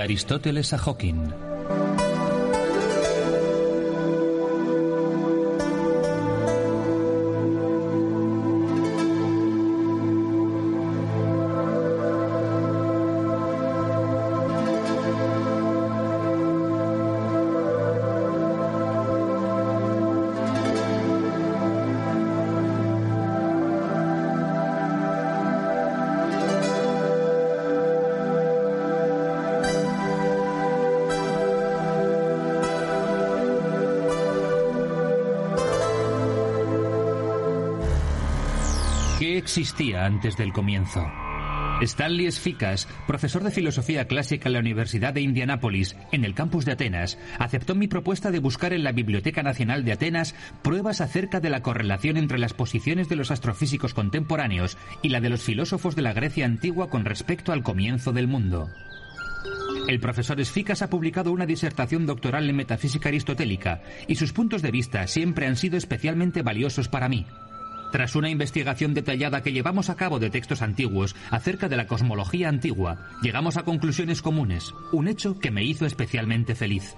Aristóteles a Hawking. Antes del comienzo? Stanley Sfikas, profesor de filosofía clásica en la Universidad de Indianápolis, en el campus de Atenas, aceptó mi propuesta de buscar en la Biblioteca Nacional de Atenas pruebas acerca de la correlación entre las posiciones de los astrofísicos contemporáneos y la de los filósofos de la Grecia antigua con respecto al comienzo del mundo. El profesor Sfikas ha publicado una disertación doctoral en metafísica aristotélica y sus puntos de vista siempre han sido especialmente valiosos para mí. Tras una investigación detallada que llevamos a cabo de textos antiguos acerca de la cosmología antigua, llegamos a conclusiones comunes, un hecho que me hizo especialmente feliz.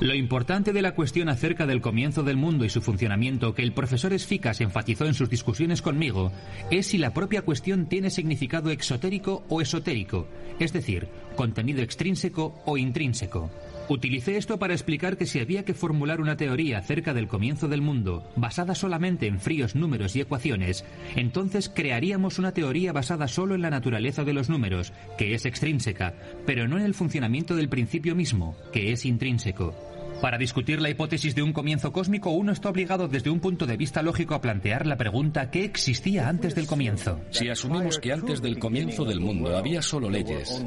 Lo importante de la cuestión acerca del comienzo del mundo y su funcionamiento que el profesor Esficas enfatizó en sus discusiones conmigo es si la propia cuestión tiene significado exotérico o esotérico, es decir, contenido extrínseco o intrínseco. Utilicé esto para explicar que si había que formular una teoría acerca del comienzo del mundo basada solamente en fríos números y ecuaciones, entonces crearíamos una teoría basada solo en la naturaleza de los números, que es extrínseca, pero no en el funcionamiento del principio mismo, que es intrínseco. Para discutir la hipótesis de un comienzo cósmico, uno está obligado desde un punto de vista lógico a plantear la pregunta ¿qué existía antes del comienzo? Si asumimos que antes del comienzo del mundo había solo leyes,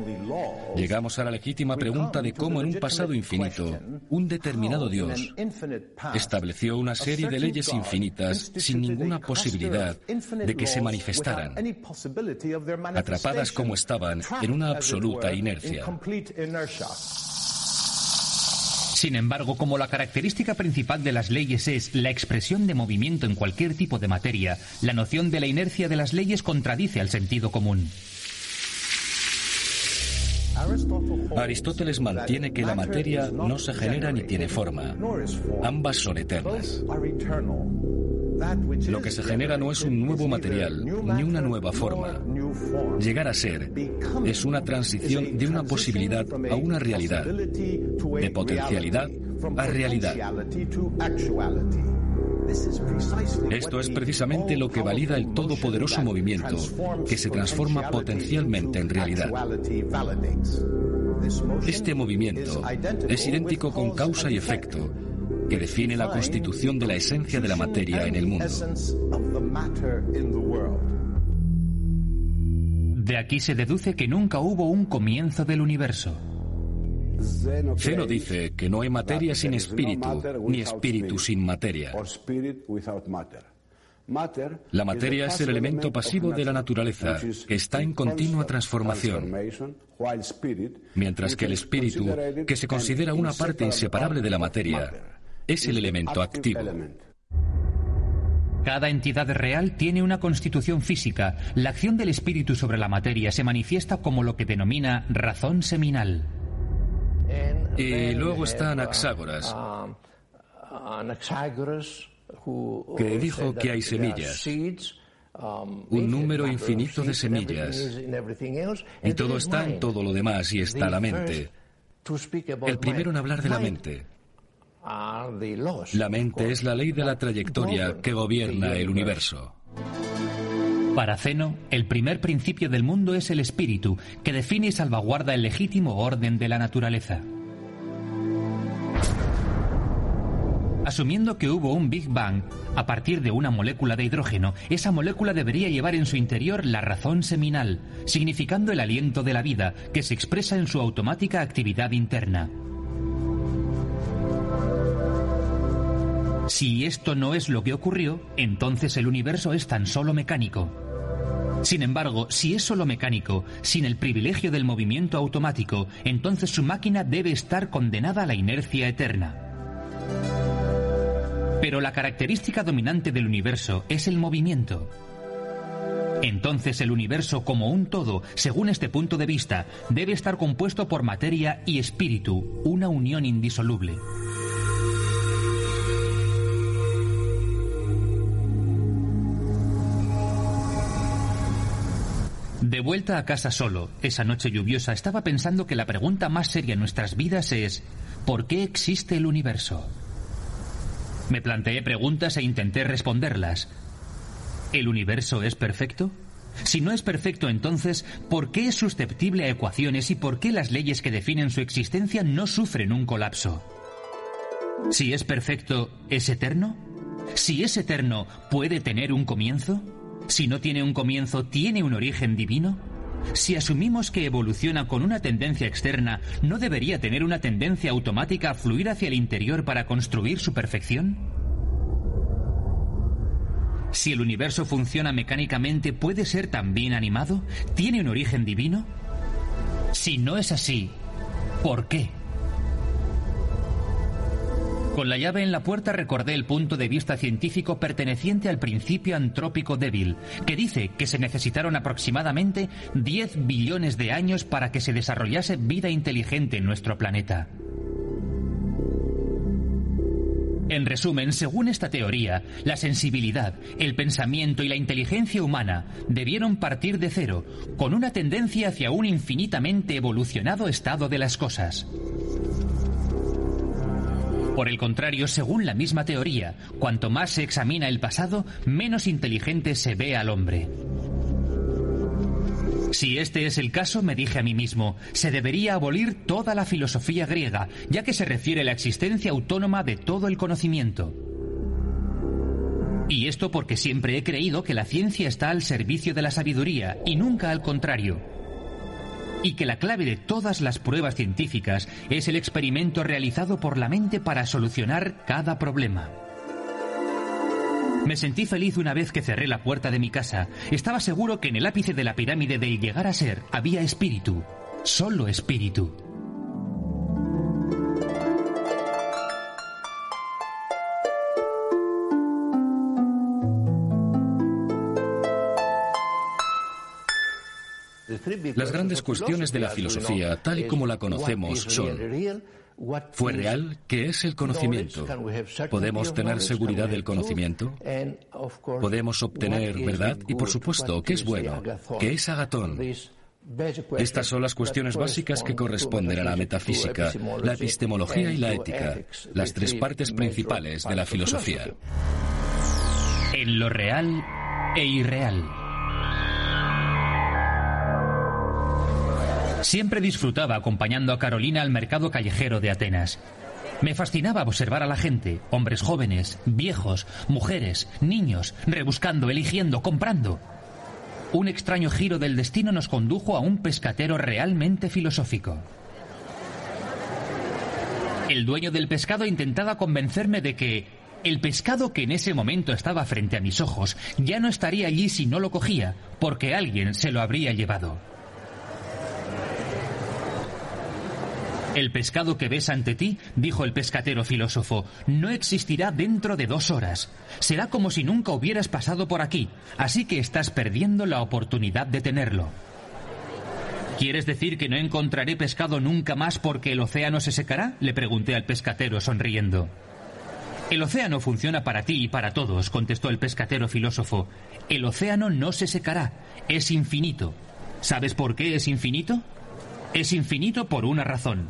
llegamos a la legítima pregunta de cómo en un pasado infinito, un determinado Dios estableció una serie de leyes infinitas sin ninguna posibilidad de que se manifestaran, atrapadas como estaban en una absoluta inercia. Sin embargo, como la característica principal de las leyes es la expresión de movimiento en cualquier tipo de materia, la noción de la inercia de las leyes contradice al sentido común. Aristóteles mantiene que la materia no se genera ni tiene forma. Ambas son eternas. Lo que se genera no es un nuevo material ni una nueva forma. Llegar a ser es una transición de una posibilidad a una realidad, de potencialidad a realidad. Esto es precisamente lo que valida el todopoderoso movimiento que se transforma potencialmente en realidad. Este movimiento es idéntico con causa y efecto que define la constitución de la esencia de la materia en el mundo. De aquí se deduce que nunca hubo un comienzo del universo. Zeno dice que no hay materia sin espíritu, ni espíritu sin materia. La materia es el elemento pasivo de la naturaleza, que está en continua transformación, mientras que el espíritu, que se considera una parte inseparable de la materia, es el elemento activo. Cada entidad real tiene una constitución física. La acción del espíritu sobre la materia se manifiesta como lo que denomina razón seminal. Y luego está Anaxágoras, que dijo que hay semillas, un número infinito de semillas, y todo está en todo lo demás y está la mente. El primero en hablar de la mente. La mente es la ley de la trayectoria que gobierna el universo. Para Zeno, el primer principio del mundo es el espíritu, que define y salvaguarda el legítimo orden de la naturaleza. Asumiendo que hubo un Big Bang a partir de una molécula de hidrógeno, esa molécula debería llevar en su interior la razón seminal, significando el aliento de la vida, que se expresa en su automática actividad interna. Si esto no es lo que ocurrió, entonces el universo es tan solo mecánico. Sin embargo, si es solo mecánico, sin el privilegio del movimiento automático, entonces su máquina debe estar condenada a la inercia eterna. Pero la característica dominante del universo es el movimiento. Entonces el universo como un todo, según este punto de vista, debe estar compuesto por materia y espíritu, una unión indisoluble. De vuelta a casa solo, esa noche lluviosa, estaba pensando que la pregunta más seria en nuestras vidas es ¿por qué existe el universo? Me planteé preguntas e intenté responderlas. ¿El universo es perfecto? Si no es perfecto, entonces, ¿por qué es susceptible a ecuaciones y por qué las leyes que definen su existencia no sufren un colapso? Si es perfecto, ¿es eterno? Si es eterno, ¿puede tener un comienzo? Si no tiene un comienzo, ¿tiene un origen divino? Si asumimos que evoluciona con una tendencia externa, ¿no debería tener una tendencia automática a fluir hacia el interior para construir su perfección? Si el universo funciona mecánicamente, ¿puede ser también animado? ¿Tiene un origen divino? Si no es así, ¿por qué? Con la llave en la puerta recordé el punto de vista científico perteneciente al principio antrópico débil, que dice que se necesitaron aproximadamente 10 billones de años para que se desarrollase vida inteligente en nuestro planeta. En resumen, según esta teoría, la sensibilidad, el pensamiento y la inteligencia humana debieron partir de cero, con una tendencia hacia un infinitamente evolucionado estado de las cosas. Por el contrario, según la misma teoría, cuanto más se examina el pasado, menos inteligente se ve al hombre. Si este es el caso, me dije a mí mismo, se debería abolir toda la filosofía griega, ya que se refiere a la existencia autónoma de todo el conocimiento. Y esto porque siempre he creído que la ciencia está al servicio de la sabiduría y nunca al contrario y que la clave de todas las pruebas científicas es el experimento realizado por la mente para solucionar cada problema. Me sentí feliz una vez que cerré la puerta de mi casa. Estaba seguro que en el ápice de la pirámide del llegar a ser había espíritu, solo espíritu. Las grandes cuestiones de la filosofía, tal y como la conocemos, son ¿Fue real? ¿Qué es el conocimiento? ¿Podemos tener seguridad del conocimiento? ¿Podemos obtener verdad? Y por supuesto, ¿qué es bueno? ¿Qué es agatón? Estas son las cuestiones básicas que corresponden a la metafísica, la epistemología y la ética, las tres partes principales de la filosofía. En lo real e irreal. Siempre disfrutaba acompañando a Carolina al mercado callejero de Atenas. Me fascinaba observar a la gente, hombres jóvenes, viejos, mujeres, niños, rebuscando, eligiendo, comprando. Un extraño giro del destino nos condujo a un pescatero realmente filosófico. El dueño del pescado intentaba convencerme de que el pescado que en ese momento estaba frente a mis ojos ya no estaría allí si no lo cogía, porque alguien se lo habría llevado. El pescado que ves ante ti, dijo el pescatero filósofo, no existirá dentro de dos horas. Será como si nunca hubieras pasado por aquí, así que estás perdiendo la oportunidad de tenerlo. ¿Quieres decir que no encontraré pescado nunca más porque el océano se secará? Le pregunté al pescatero sonriendo. El océano funciona para ti y para todos, contestó el pescatero filósofo. El océano no se secará, es infinito. ¿Sabes por qué es infinito? Es infinito por una razón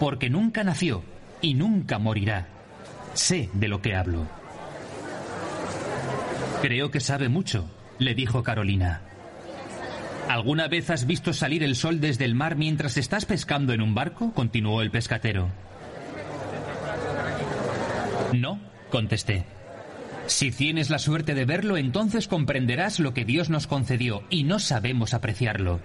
porque nunca nació y nunca morirá. Sé de lo que hablo. Creo que sabe mucho, le dijo Carolina. ¿Alguna vez has visto salir el sol desde el mar mientras estás pescando en un barco? continuó el pescatero. No, contesté. Si tienes la suerte de verlo, entonces comprenderás lo que Dios nos concedió y no sabemos apreciarlo.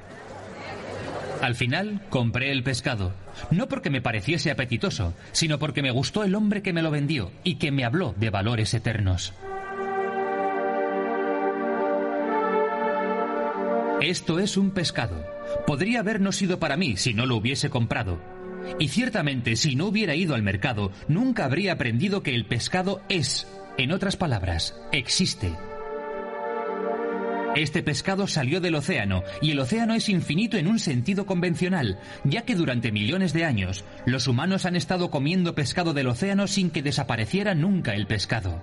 Al final compré el pescado, no porque me pareciese apetitoso, sino porque me gustó el hombre que me lo vendió y que me habló de valores eternos. Esto es un pescado. Podría habernos sido para mí si no lo hubiese comprado. Y ciertamente, si no hubiera ido al mercado, nunca habría aprendido que el pescado es, en otras palabras, existe. Este pescado salió del océano y el océano es infinito en un sentido convencional, ya que durante millones de años los humanos han estado comiendo pescado del océano sin que desapareciera nunca el pescado.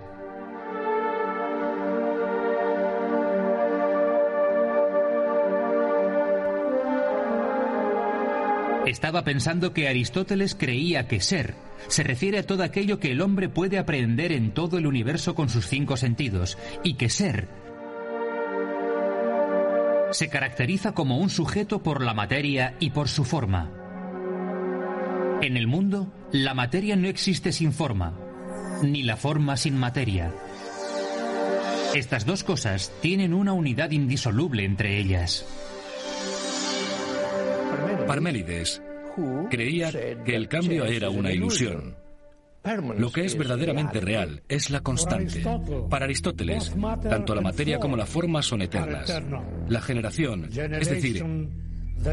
Estaba pensando que Aristóteles creía que ser se refiere a todo aquello que el hombre puede aprender en todo el universo con sus cinco sentidos, y que ser se caracteriza como un sujeto por la materia y por su forma. En el mundo, la materia no existe sin forma, ni la forma sin materia. Estas dos cosas tienen una unidad indisoluble entre ellas. Parménides creía que el cambio era una ilusión. Lo que es verdaderamente real es la constante. Para Aristóteles, tanto la materia como la forma son eternas. La generación, es decir,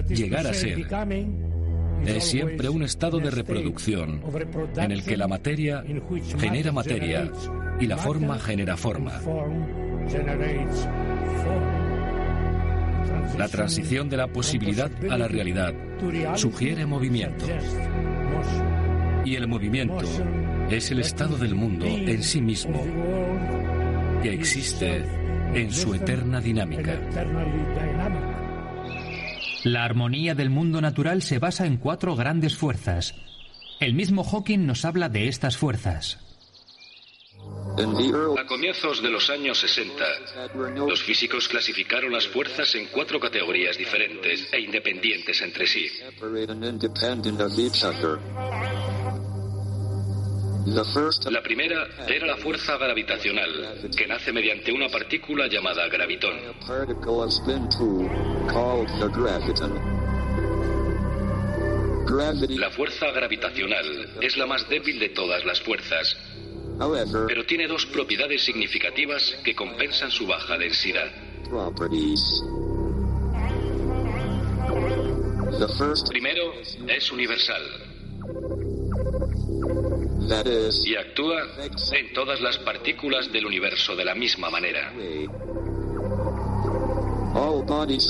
llegar a ser, es siempre un estado de reproducción en el que la materia genera materia y la forma genera forma. La transición de la posibilidad a la realidad sugiere movimiento. Y el movimiento es el estado del mundo en sí mismo, que existe en su eterna dinámica. La armonía del mundo natural se basa en cuatro grandes fuerzas. El mismo Hawking nos habla de estas fuerzas. A comienzos de los años 60, los físicos clasificaron las fuerzas en cuatro categorías diferentes e independientes entre sí. La primera era la fuerza gravitacional, que nace mediante una partícula llamada gravitón. La fuerza gravitacional es la más débil de todas las fuerzas, pero tiene dos propiedades significativas que compensan su baja densidad. Primero, es universal y actúa en todas las partículas del universo de la misma manera.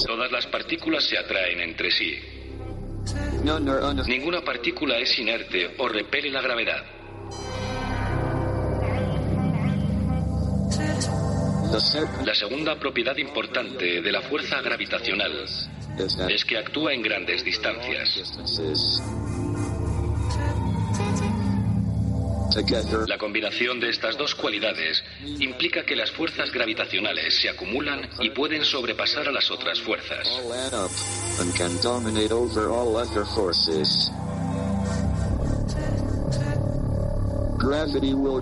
Todas las partículas se atraen entre sí. Ninguna partícula es inerte o repele la gravedad. La segunda propiedad importante de la fuerza gravitacional es que actúa en grandes distancias. La combinación de estas dos cualidades implica que las fuerzas gravitacionales se acumulan y pueden sobrepasar a las otras fuerzas.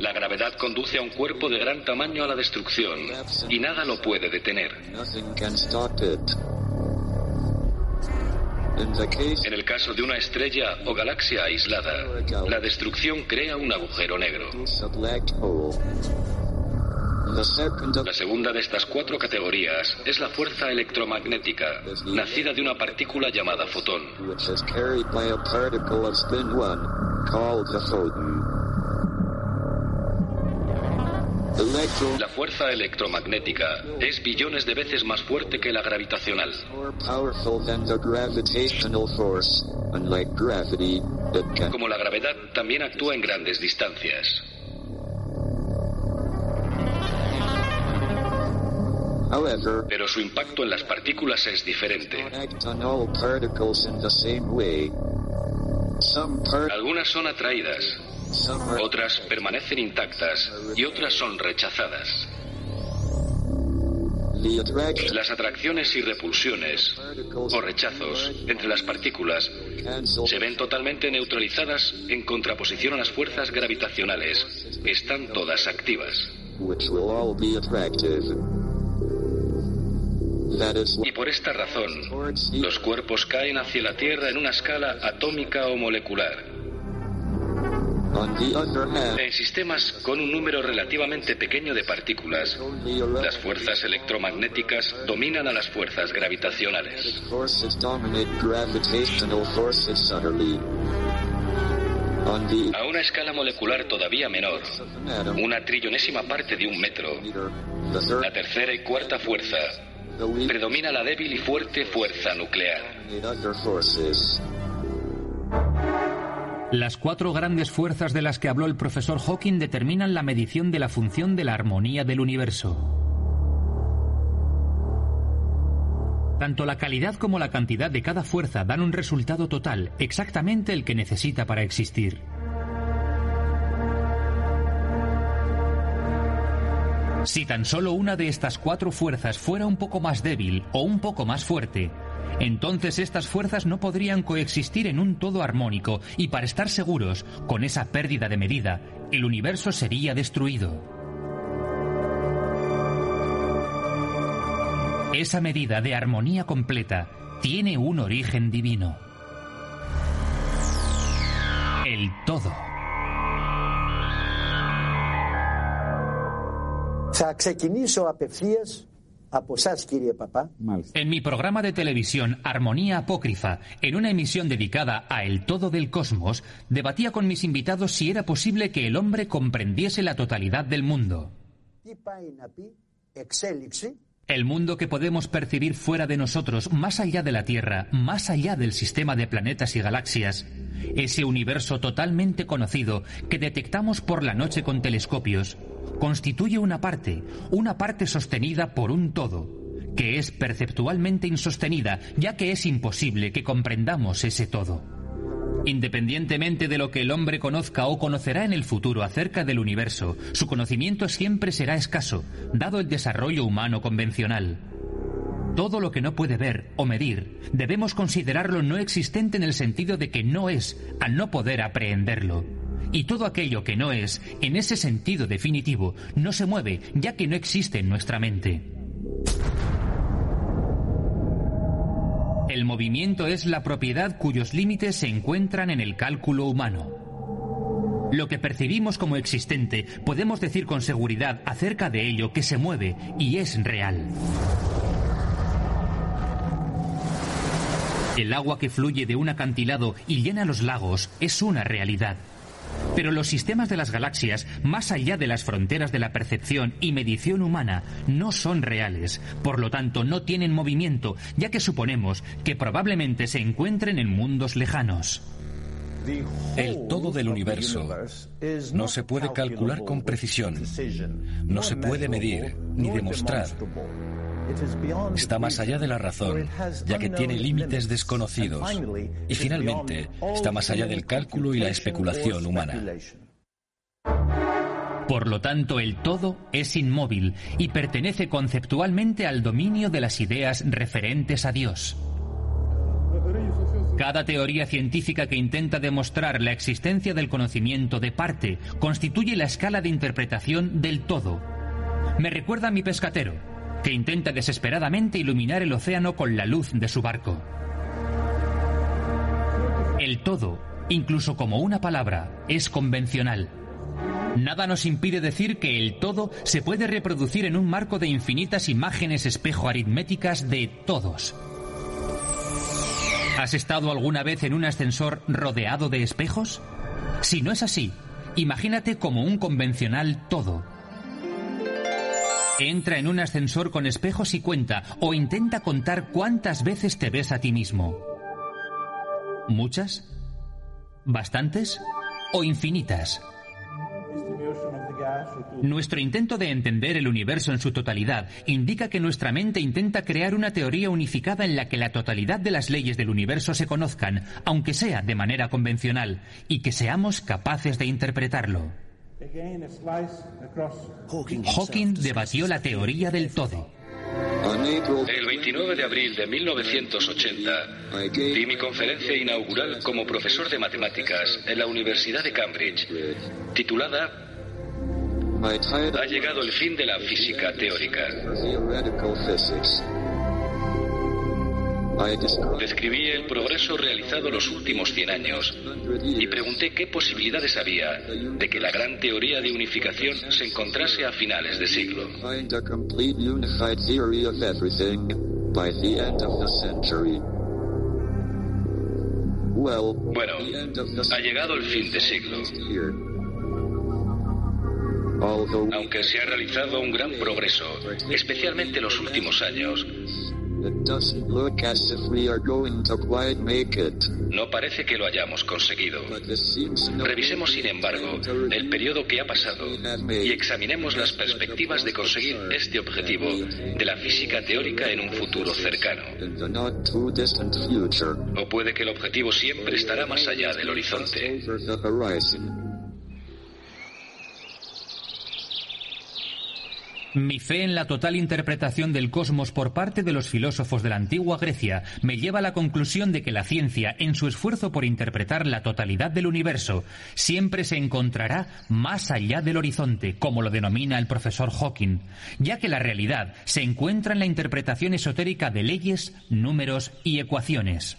La gravedad conduce a un cuerpo de gran tamaño a la destrucción y nada lo puede detener. En el caso de una estrella o galaxia aislada, la destrucción crea un agujero negro. La segunda de estas cuatro categorías es la fuerza electromagnética, nacida de una partícula llamada fotón. La fuerza electromagnética es billones de veces más fuerte que la gravitacional. Como la gravedad también actúa en grandes distancias. Pero su impacto en las partículas es diferente. Algunas son atraídas, otras permanecen intactas y otras son rechazadas. Las atracciones y repulsiones o rechazos entre las partículas se ven totalmente neutralizadas en contraposición a las fuerzas gravitacionales. Están todas activas. Y por esta razón, los cuerpos caen hacia la Tierra en una escala atómica o molecular. En sistemas con un número relativamente pequeño de partículas, las fuerzas electromagnéticas dominan a las fuerzas gravitacionales. A una escala molecular todavía menor, una trillonésima parte de un metro, la tercera y cuarta fuerza predomina la débil y fuerte fuerza nuclear. Las cuatro grandes fuerzas de las que habló el profesor Hawking determinan la medición de la función de la armonía del universo. Tanto la calidad como la cantidad de cada fuerza dan un resultado total, exactamente el que necesita para existir. Si tan solo una de estas cuatro fuerzas fuera un poco más débil o un poco más fuerte, entonces estas fuerzas no podrían coexistir en un todo armónico y para estar seguros, con esa pérdida de medida, el universo sería destruido. Esa medida de armonía completa tiene un origen divino. El todo. En mi programa de televisión Armonía Apócrifa, en una emisión dedicada a El todo del cosmos, debatía con mis invitados si era posible que el hombre comprendiese la totalidad del mundo. El mundo que podemos percibir fuera de nosotros, más allá de la Tierra, más allá del sistema de planetas y galaxias, ese universo totalmente conocido que detectamos por la noche con telescopios, constituye una parte, una parte sostenida por un todo, que es perceptualmente insostenida, ya que es imposible que comprendamos ese todo. Independientemente de lo que el hombre conozca o conocerá en el futuro acerca del universo, su conocimiento siempre será escaso, dado el desarrollo humano convencional. Todo lo que no puede ver o medir, debemos considerarlo no existente en el sentido de que no es, al no poder aprehenderlo. Y todo aquello que no es, en ese sentido definitivo, no se mueve, ya que no existe en nuestra mente. El movimiento es la propiedad cuyos límites se encuentran en el cálculo humano. Lo que percibimos como existente podemos decir con seguridad acerca de ello que se mueve y es real. El agua que fluye de un acantilado y llena los lagos es una realidad. Pero los sistemas de las galaxias, más allá de las fronteras de la percepción y medición humana, no son reales. Por lo tanto, no tienen movimiento, ya que suponemos que probablemente se encuentren en mundos lejanos. El todo del universo no se puede calcular con precisión, no se puede medir ni demostrar. Está más allá de la razón, ya que tiene límites desconocidos. Y finalmente, está más allá del cálculo y la especulación humana. Por lo tanto, el todo es inmóvil y pertenece conceptualmente al dominio de las ideas referentes a Dios. Cada teoría científica que intenta demostrar la existencia del conocimiento de parte constituye la escala de interpretación del todo. Me recuerda a mi pescatero, que intenta desesperadamente iluminar el océano con la luz de su barco. El todo, incluso como una palabra, es convencional. Nada nos impide decir que el todo se puede reproducir en un marco de infinitas imágenes espejo aritméticas de todos. ¿Has estado alguna vez en un ascensor rodeado de espejos? Si no es así, imagínate como un convencional todo Entra en un ascensor con espejos y cuenta o intenta contar cuántas veces te ves a ti mismo. ¿Muchas? ¿Bastantes? ¿O infinitas? Nuestro intento de entender el universo en su totalidad indica que nuestra mente intenta crear una teoría unificada en la que la totalidad de las leyes del universo se conozcan, aunque sea de manera convencional, y que seamos capaces de interpretarlo. Hawking debatió la teoría del todo. El 29 de abril de 1980 di mi conferencia inaugural como profesor de matemáticas en la Universidad de Cambridge, titulada Ha llegado el fin de la física teórica. Describí el progreso realizado los últimos 100 años y pregunté qué posibilidades había de que la gran teoría de unificación se encontrase a finales de siglo. Bueno, ha llegado el fin de siglo. Aunque se ha realizado un gran progreso, especialmente en los últimos años, no parece que lo hayamos conseguido. Revisemos, sin embargo, el periodo que ha pasado y examinemos las perspectivas de conseguir este objetivo de la física teórica en un futuro cercano. O puede que el objetivo siempre estará más allá del horizonte. Mi fe en la total interpretación del cosmos por parte de los filósofos de la antigua Grecia me lleva a la conclusión de que la ciencia, en su esfuerzo por interpretar la totalidad del universo, siempre se encontrará más allá del horizonte, como lo denomina el profesor Hawking, ya que la realidad se encuentra en la interpretación esotérica de leyes, números y ecuaciones.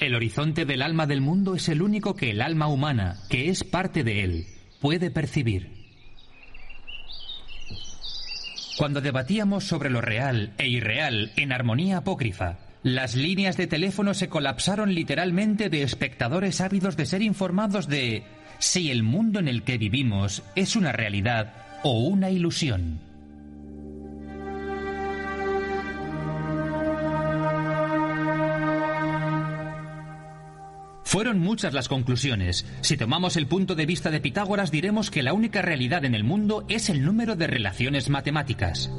El horizonte del alma del mundo es el único que el alma humana, que es parte de él, puede percibir. Cuando debatíamos sobre lo real e irreal en armonía apócrifa, las líneas de teléfono se colapsaron literalmente de espectadores ávidos de ser informados de si el mundo en el que vivimos es una realidad o una ilusión. Fueron muchas las conclusiones. Si tomamos el punto de vista de Pitágoras diremos que la única realidad en el mundo es el número de relaciones matemáticas.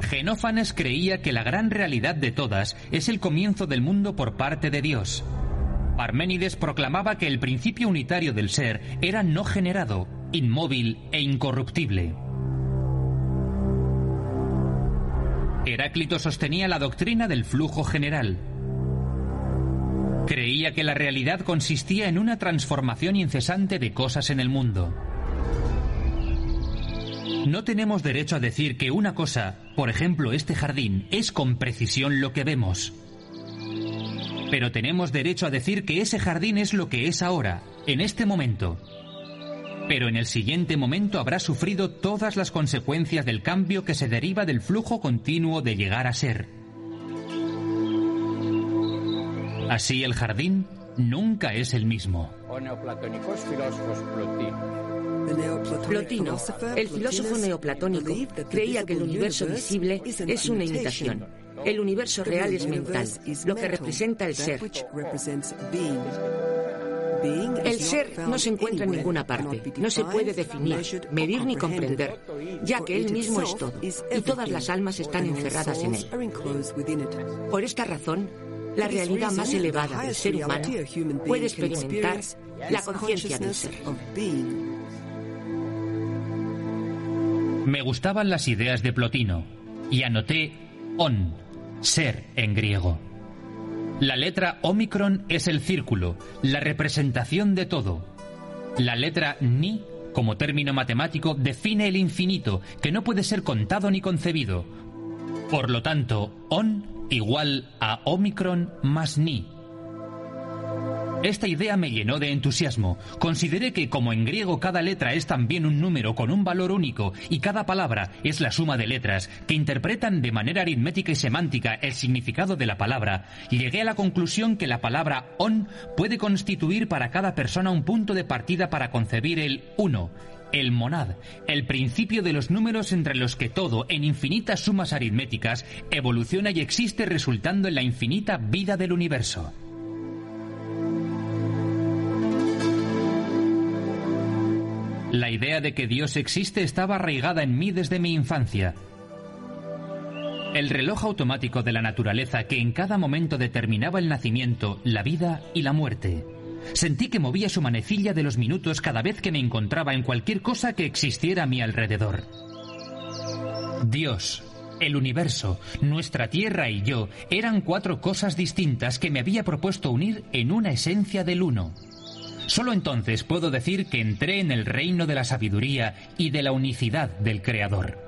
Genófanes creía que la gran realidad de todas es el comienzo del mundo por parte de Dios. Parménides proclamaba que el principio unitario del ser era no generado, inmóvil e incorruptible. Heráclito sostenía la doctrina del flujo general. Creía que la realidad consistía en una transformación incesante de cosas en el mundo. No tenemos derecho a decir que una cosa, por ejemplo este jardín, es con precisión lo que vemos. Pero tenemos derecho a decir que ese jardín es lo que es ahora, en este momento. Pero en el siguiente momento habrá sufrido todas las consecuencias del cambio que se deriva del flujo continuo de llegar a ser. Así el jardín nunca es el mismo. Plotino, el filósofo neoplatónico, creía que el universo visible es una imitación. El universo real es mental, lo que representa el ser. El ser no se encuentra en ninguna parte, no se puede definir, medir ni comprender, ya que él mismo es todo, y todas las almas están encerradas en él. Por esta razón, la realidad más elevada del ser humano puede experimentar la conciencia del ser. Me gustaban las ideas de Plotino y anoté on, ser en griego. La letra omicron es el círculo, la representación de todo. La letra ni, como término matemático, define el infinito, que no puede ser contado ni concebido. Por lo tanto, on igual a Omicron más Ni. Esta idea me llenó de entusiasmo. Consideré que como en griego cada letra es también un número con un valor único y cada palabra es la suma de letras que interpretan de manera aritmética y semántica el significado de la palabra, llegué a la conclusión que la palabra on puede constituir para cada persona un punto de partida para concebir el uno el monad, el principio de los números entre los que todo, en infinitas sumas aritméticas, evoluciona y existe resultando en la infinita vida del universo. La idea de que Dios existe estaba arraigada en mí desde mi infancia. El reloj automático de la naturaleza que en cada momento determinaba el nacimiento, la vida y la muerte. Sentí que movía su manecilla de los minutos cada vez que me encontraba en cualquier cosa que existiera a mi alrededor. Dios, el universo, nuestra tierra y yo eran cuatro cosas distintas que me había propuesto unir en una esencia del uno. Solo entonces puedo decir que entré en el reino de la sabiduría y de la unicidad del Creador.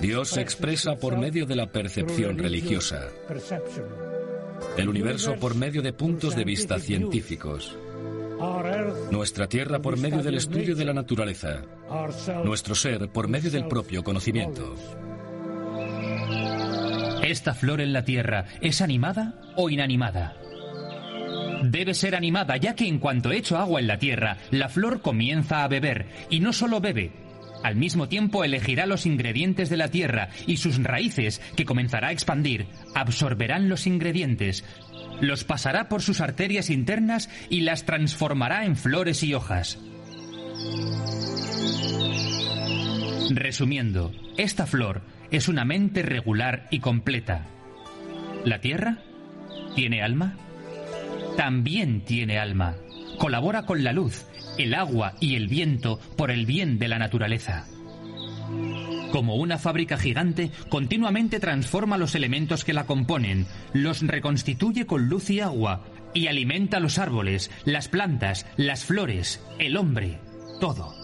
Dios se expresa por medio de la percepción religiosa el universo por medio de puntos de vista científicos, nuestra Tierra por medio del estudio de la naturaleza, nuestro ser por medio del propio conocimiento. ¿Esta flor en la Tierra es animada o inanimada? Debe ser animada ya que en cuanto echo agua en la tierra, la flor comienza a beber y no solo bebe, al mismo tiempo elegirá los ingredientes de la tierra y sus raíces, que comenzará a expandir, absorberán los ingredientes, los pasará por sus arterias internas y las transformará en flores y hojas. Resumiendo, esta flor es una mente regular y completa. ¿La Tierra? ¿Tiene alma? También tiene alma. Colabora con la luz, el agua y el viento por el bien de la naturaleza. Como una fábrica gigante, continuamente transforma los elementos que la componen, los reconstituye con luz y agua, y alimenta los árboles, las plantas, las flores, el hombre, todo.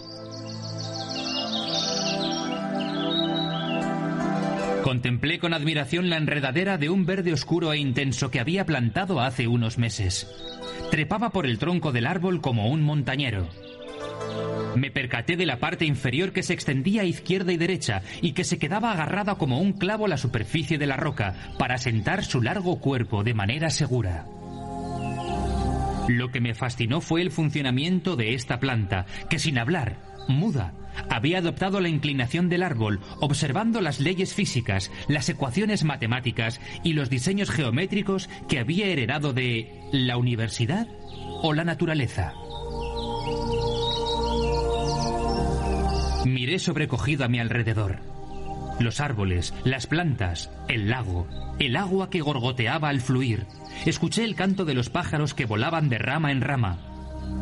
Contemplé con admiración la enredadera de un verde oscuro e intenso que había plantado hace unos meses. Trepaba por el tronco del árbol como un montañero. Me percaté de la parte inferior que se extendía a izquierda y derecha y que se quedaba agarrada como un clavo a la superficie de la roca para sentar su largo cuerpo de manera segura. Lo que me fascinó fue el funcionamiento de esta planta, que sin hablar, muda, había adoptado la inclinación del árbol, observando las leyes físicas, las ecuaciones matemáticas y los diseños geométricos que había heredado de la universidad o la naturaleza. Miré sobrecogido a mi alrededor. Los árboles, las plantas, el lago, el agua que gorgoteaba al fluir. Escuché el canto de los pájaros que volaban de rama en rama.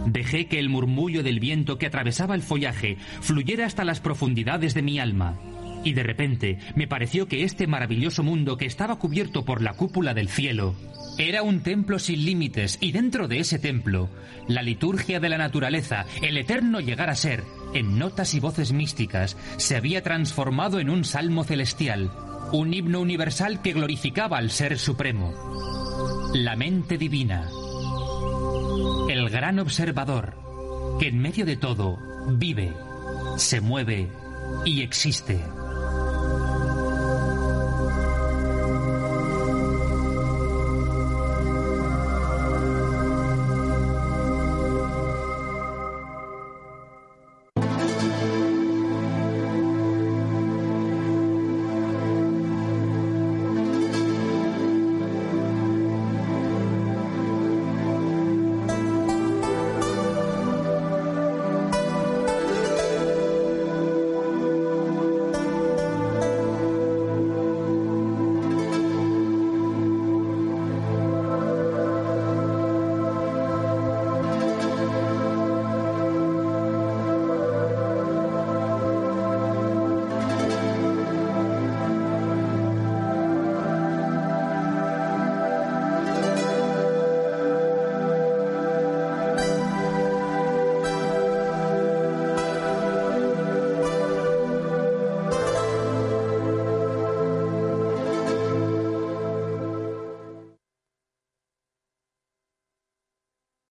Dejé que el murmullo del viento que atravesaba el follaje fluyera hasta las profundidades de mi alma. Y de repente me pareció que este maravilloso mundo que estaba cubierto por la cúpula del cielo era un templo sin límites y dentro de ese templo, la liturgia de la naturaleza, el eterno llegar a ser, en notas y voces místicas, se había transformado en un salmo celestial, un himno universal que glorificaba al Ser Supremo. La mente divina, el gran observador, que en medio de todo vive, se mueve y existe.